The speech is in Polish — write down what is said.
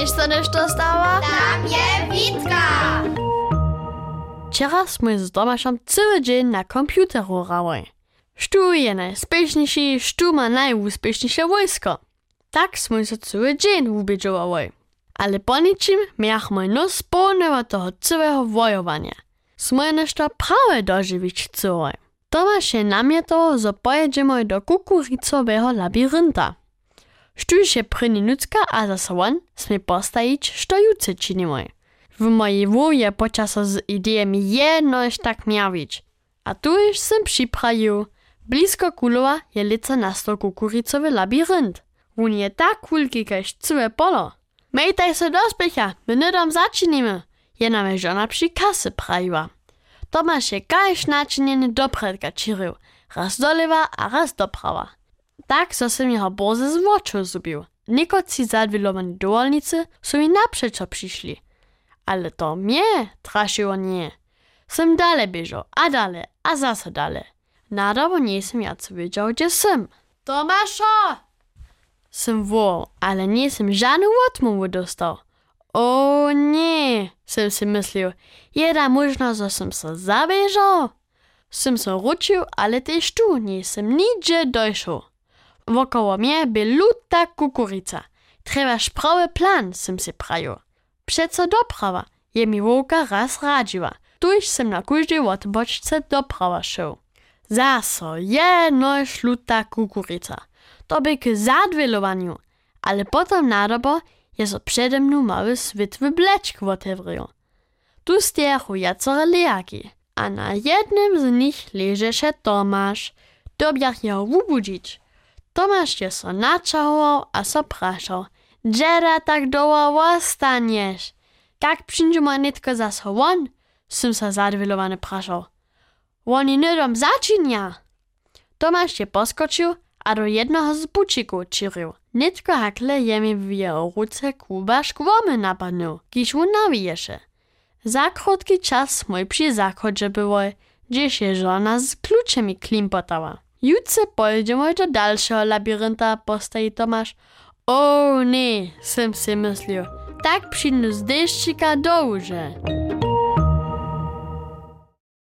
Wiesz, co nešto stała? Tam je Witka! Wczoraj sme z Tomaszem cały dzień na komputeru rały. Sztu je najspieszniejszy, sztu ma najúspieszniejsze wojsko. Tak sme się cały dzień ubiedziowali. Ale po niczym miachmy nos pełnego toho całego wojowania. Sme nešto prawe dożywić chceli. Tomasz je namietal, że pojedziemy do kukuricowego labirynta. Štuž je první a zase on sme postajiť, što juce činimy. W mojej wóje počaso z idejami jednož tak miawić. A tu już sem przyprawił. Blisko Kulowa je lice nastal kukuricowy labirynt. Wun je tak kulki kaž całe polo. Mejtaj se do spěcha, my nedom začinimy. Je nam žona przy kasy prawiła. Tomasz je kaž načinjene dopredka čirył. Raz dolewa, a raz doprawa. Tak sam jeho boze z oczu zubił. Nikoci zadwilowani dowolnicy są mi naprzeczo przyszli. Ale to mnie traszyło nie. Sam dalej bieżał, a dalej, a zase dalej. Nadawo nie sam ja co wiedział, gdzie sam. Tomaszo! Sam wołał, ale nie sam żadny odmówy dostał. O nie, sam si myślał. Jeda możno, że sam se zabieżał. Sam se ruczył, ale też tu nie sam nigdzie dojszł. Wokoło mnie by luta kukurica. Trzeba sprawy plan, sem si prajo. Przeco doprawa, je mi wołka raz radziła. Tuż sem na każdej odboczce doprawa szedł. Zaso, jednoż luta kukurica. To by k zadwilowaniu. Ale potem nadobo je so przede mną mały swit w bleczku otewrył. Tu stiechu jacore lejaki, a na jednym z nich leży się Tomasz. Dobiach jeho wubudzić. Je so načahoval a so prašal. Džera tak dlouho ostanieš? Jak przyjdziemy nitko zas won? Sym se zadwilowany prašal. Oni nedom zaczynia. Tomasz je poskoczył, a do jednego z bucików czyrił. Nitko hakle je mi w jeho ruce kuba szkłomy napadnął, kiż mu nawijesze. Za krótki czas mój przy zachodzie było, gdzie się żona z kluczemi klimpotała. Jutce pojedziemy do dalszego labirynta, postaji Tomasz. O nie, sem si myslil. Tak přijdu z deščika do uže.